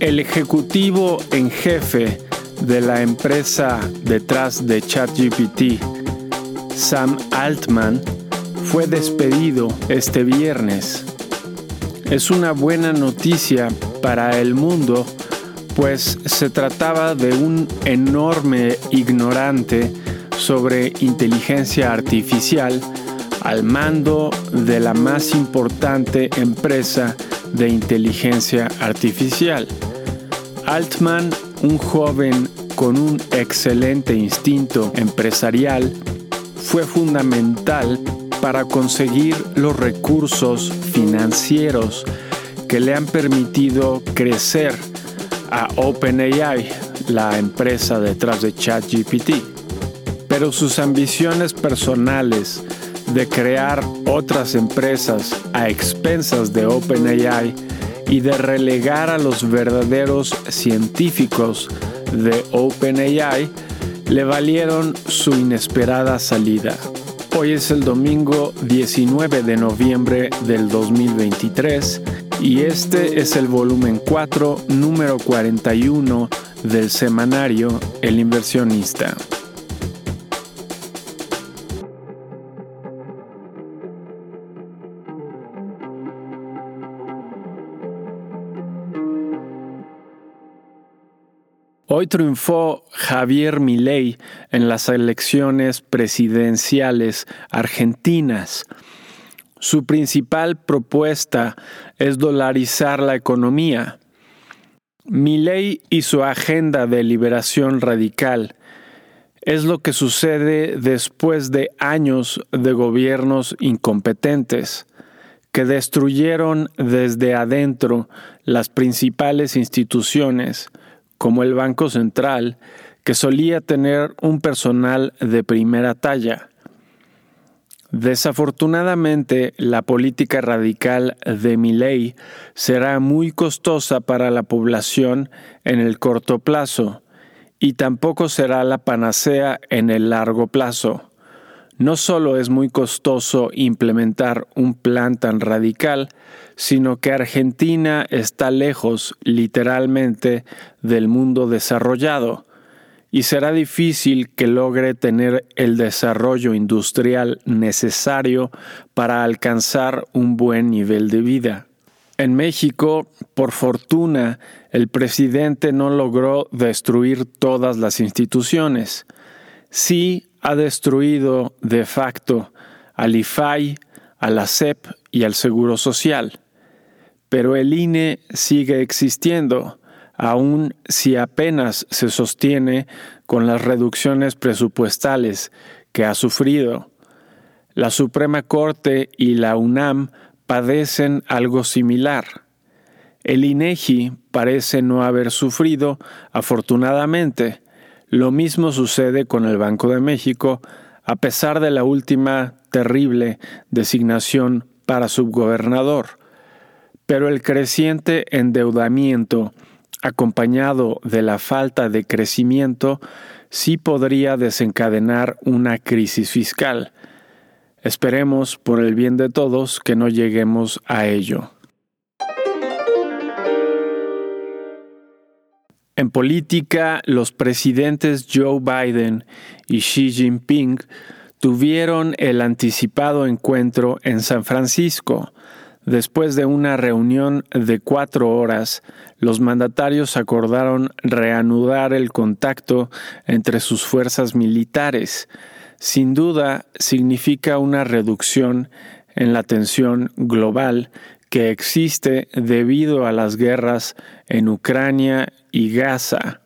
El ejecutivo en jefe de la empresa detrás de ChatGPT, Sam Altman, fue despedido este viernes. Es una buena noticia para el mundo, pues se trataba de un enorme ignorante sobre inteligencia artificial al mando de la más importante empresa de inteligencia artificial. Altman, un joven con un excelente instinto empresarial, fue fundamental para conseguir los recursos financieros que le han permitido crecer a OpenAI, la empresa detrás de ChatGPT. Pero sus ambiciones personales de crear otras empresas a expensas de OpenAI y de relegar a los verdaderos científicos de OpenAI le valieron su inesperada salida. Hoy es el domingo 19 de noviembre del 2023 y este es el volumen 4, número 41 del semanario El inversionista. Hoy triunfó Javier Milei en las elecciones presidenciales argentinas. Su principal propuesta es dolarizar la economía. Milei y su agenda de liberación radical es lo que sucede después de años de gobiernos incompetentes que destruyeron desde adentro las principales instituciones como el Banco Central, que solía tener un personal de primera talla. Desafortunadamente, la política radical de Milley será muy costosa para la población en el corto plazo y tampoco será la panacea en el largo plazo. No solo es muy costoso implementar un plan tan radical, sino que Argentina está lejos, literalmente, del mundo desarrollado, y será difícil que logre tener el desarrollo industrial necesario para alcanzar un buen nivel de vida. En México, por fortuna, el presidente no logró destruir todas las instituciones. Sí ha destruido de facto al IFAI, a la CEP y al Seguro Social pero el INE sigue existiendo, aun si apenas se sostiene con las reducciones presupuestales que ha sufrido. La Suprema Corte y la UNAM padecen algo similar. El INEGI parece no haber sufrido, afortunadamente. Lo mismo sucede con el Banco de México, a pesar de la última terrible designación para subgobernador pero el creciente endeudamiento, acompañado de la falta de crecimiento, sí podría desencadenar una crisis fiscal. Esperemos, por el bien de todos, que no lleguemos a ello. En política, los presidentes Joe Biden y Xi Jinping tuvieron el anticipado encuentro en San Francisco, Después de una reunión de cuatro horas, los mandatarios acordaron reanudar el contacto entre sus fuerzas militares. Sin duda, significa una reducción en la tensión global que existe debido a las guerras en Ucrania y Gaza.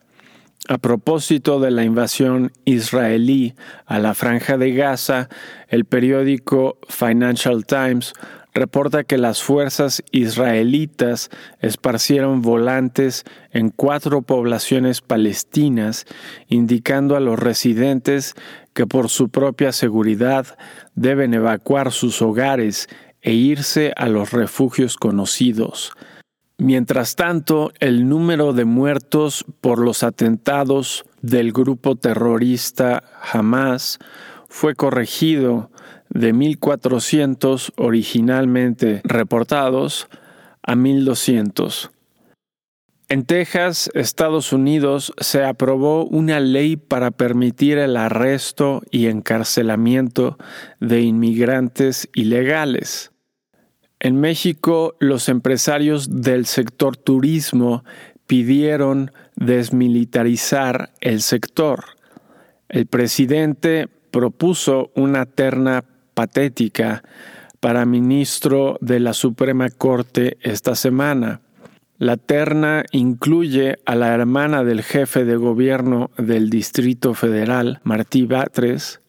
A propósito de la invasión israelí a la franja de Gaza, el periódico Financial Times reporta que las fuerzas israelitas esparcieron volantes en cuatro poblaciones palestinas, indicando a los residentes que por su propia seguridad deben evacuar sus hogares e irse a los refugios conocidos. Mientras tanto, el número de muertos por los atentados del grupo terrorista Hamas fue corregido de 1.400 originalmente reportados a 1.200. En Texas, Estados Unidos, se aprobó una ley para permitir el arresto y encarcelamiento de inmigrantes ilegales. En México, los empresarios del sector turismo pidieron desmilitarizar el sector. El presidente propuso una terna patética para ministro de la Suprema Corte esta semana. La terna incluye a la hermana del jefe de gobierno del Distrito Federal, Martí Batres,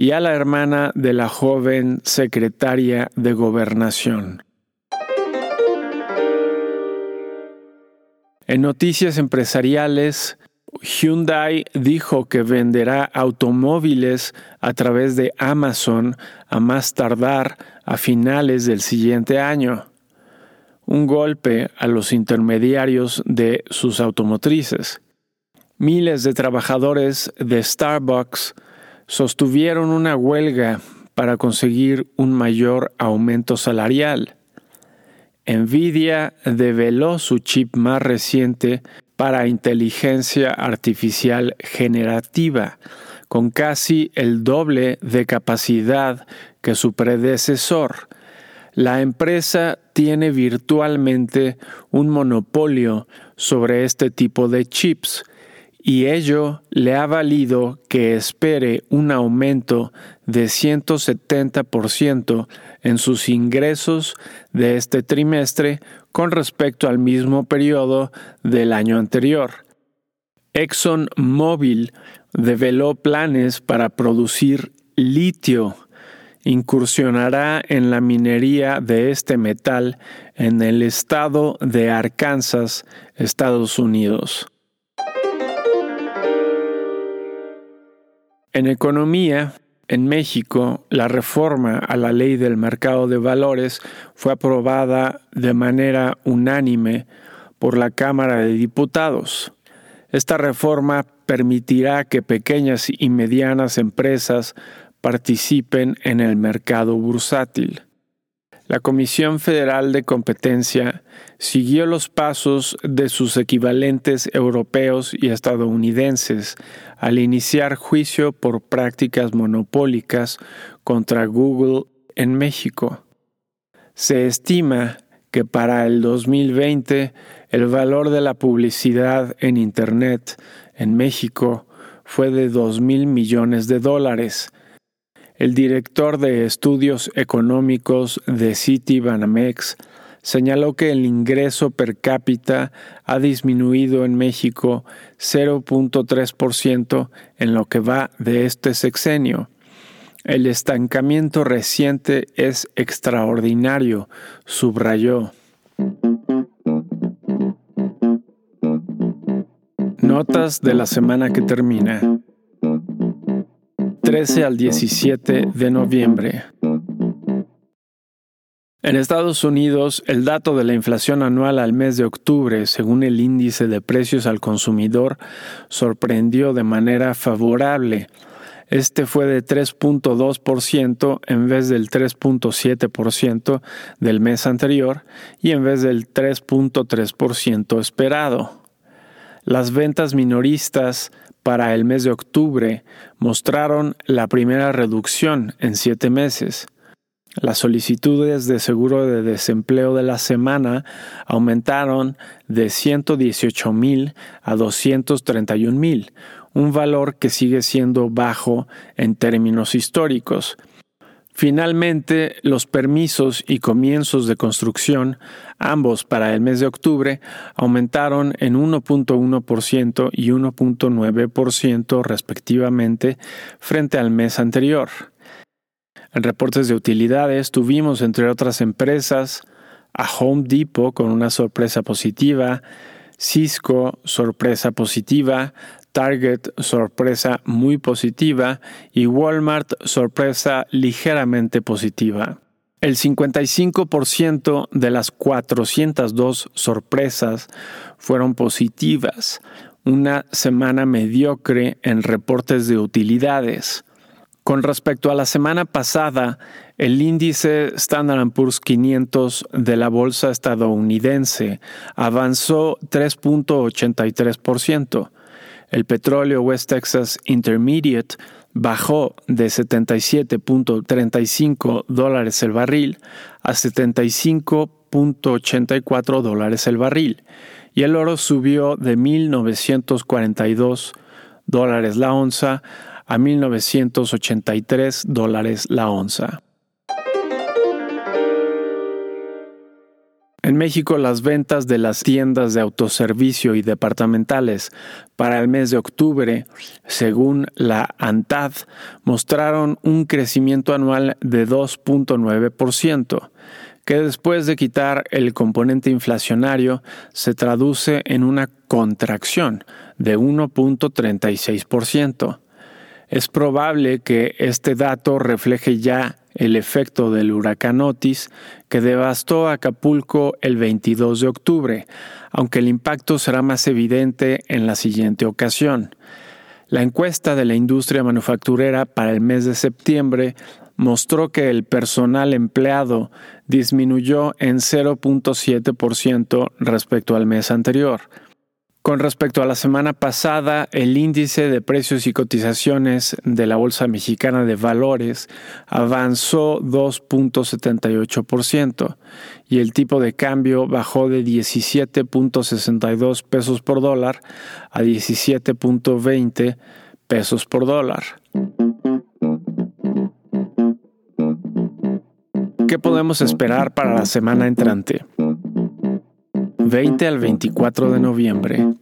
y a la hermana de la joven secretaria de Gobernación. En noticias empresariales, Hyundai dijo que venderá automóviles a través de Amazon a más tardar a finales del siguiente año un golpe a los intermediarios de sus automotrices. Miles de trabajadores de Starbucks sostuvieron una huelga para conseguir un mayor aumento salarial. Nvidia develó su chip más reciente para inteligencia artificial generativa, con casi el doble de capacidad que su predecesor, la empresa tiene virtualmente un monopolio sobre este tipo de chips y ello le ha valido que espere un aumento de 170% en sus ingresos de este trimestre con respecto al mismo periodo del año anterior. ExxonMobil develó planes para producir litio incursionará en la minería de este metal en el estado de Arkansas, Estados Unidos. En economía, en México, la reforma a la ley del mercado de valores fue aprobada de manera unánime por la Cámara de Diputados. Esta reforma permitirá que pequeñas y medianas empresas participen en el mercado bursátil. La Comisión Federal de Competencia siguió los pasos de sus equivalentes europeos y estadounidenses al iniciar juicio por prácticas monopólicas contra Google en México. Se estima que para el 2020 el valor de la publicidad en Internet en México fue de 2 mil millones de dólares, el director de estudios económicos de Citibanamex señaló que el ingreso per cápita ha disminuido en México 0.3% en lo que va de este sexenio. El estancamiento reciente es extraordinario, subrayó. Notas de la semana que termina. 13 al 17 de noviembre. En Estados Unidos, el dato de la inflación anual al mes de octubre, según el índice de precios al consumidor, sorprendió de manera favorable. Este fue de 3.2% en vez del 3.7% del mes anterior y en vez del 3.3% esperado. Las ventas minoristas para el mes de octubre mostraron la primera reducción en siete meses. Las solicitudes de seguro de desempleo de la semana aumentaron de 118 mil a 231 mil, un valor que sigue siendo bajo en términos históricos, Finalmente, los permisos y comienzos de construcción, ambos para el mes de octubre, aumentaron en 1.1% y 1.9% respectivamente frente al mes anterior. En reportes de utilidades tuvimos, entre otras empresas, a Home Depot con una sorpresa positiva, Cisco sorpresa positiva, Target sorpresa muy positiva y Walmart sorpresa ligeramente positiva. El 55% de las 402 sorpresas fueron positivas, una semana mediocre en reportes de utilidades. Con respecto a la semana pasada, El índice Standard Poor's 500 de la bolsa estadounidense avanzó 3.83%. El petróleo West Texas Intermediate bajó de 77.35 dólares el barril a 75.84 dólares el barril y el oro subió de 1.942 dólares la onza a 1.983 dólares la onza. En México las ventas de las tiendas de autoservicio y departamentales para el mes de octubre, según la ANTAD, mostraron un crecimiento anual de 2.9%, que después de quitar el componente inflacionario se traduce en una contracción de 1.36%. Es probable que este dato refleje ya el efecto del huracán Otis que devastó Acapulco el 22 de octubre, aunque el impacto será más evidente en la siguiente ocasión. La encuesta de la industria manufacturera para el mes de septiembre mostró que el personal empleado disminuyó en 0.7% respecto al mes anterior. Con respecto a la semana pasada, el índice de precios y cotizaciones de la Bolsa Mexicana de Valores avanzó 2.78% y el tipo de cambio bajó de 17.62 pesos por dólar a 17.20 pesos por dólar. ¿Qué podemos esperar para la semana entrante? 20 al 24 de noviembre.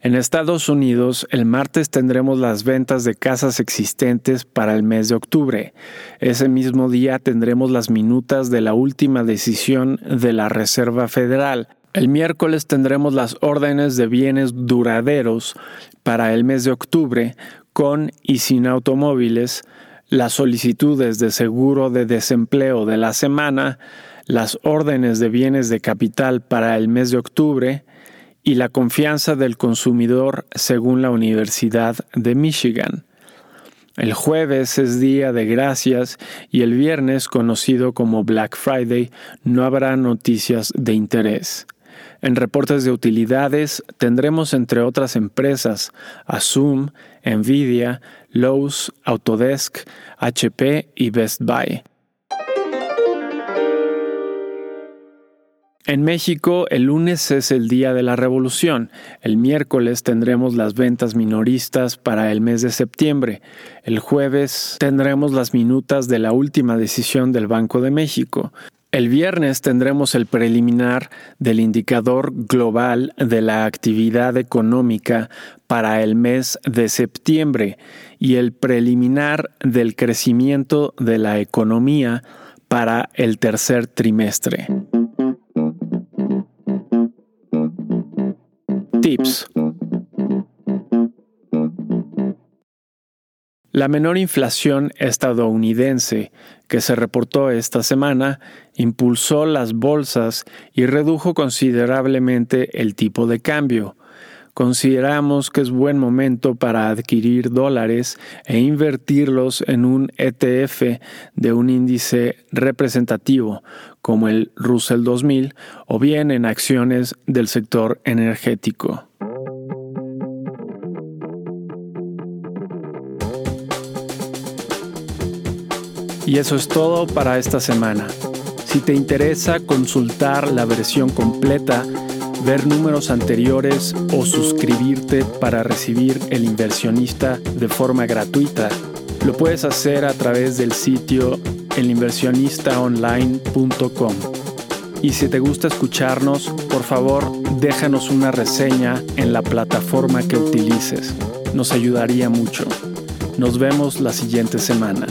En Estados Unidos, el martes tendremos las ventas de casas existentes para el mes de octubre. Ese mismo día tendremos las minutas de la última decisión de la Reserva Federal. El miércoles tendremos las órdenes de bienes duraderos para el mes de octubre con y sin automóviles, las solicitudes de seguro de desempleo de la semana, las órdenes de bienes de capital para el mes de octubre y la confianza del consumidor según la Universidad de Michigan. El jueves es día de gracias y el viernes, conocido como Black Friday, no habrá noticias de interés. En reportes de utilidades tendremos entre otras empresas a Zoom, Nvidia, Lowe's, Autodesk, HP y Best Buy. En México, el lunes es el día de la revolución. El miércoles tendremos las ventas minoristas para el mes de septiembre. El jueves tendremos las minutas de la última decisión del Banco de México. El viernes tendremos el preliminar del indicador global de la actividad económica para el mes de septiembre y el preliminar del crecimiento de la economía para el tercer trimestre. Tips. La menor inflación estadounidense que se reportó esta semana impulsó las bolsas y redujo considerablemente el tipo de cambio, consideramos que es buen momento para adquirir dólares e invertirlos en un ETF de un índice representativo como el Russell 2000 o bien en acciones del sector energético. Y eso es todo para esta semana. Si te interesa consultar la versión completa, ver números anteriores o suscribirte para recibir el inversionista de forma gratuita, lo puedes hacer a través del sitio elinversionistaonline.com. Y si te gusta escucharnos, por favor déjanos una reseña en la plataforma que utilices. Nos ayudaría mucho. Nos vemos la siguiente semana.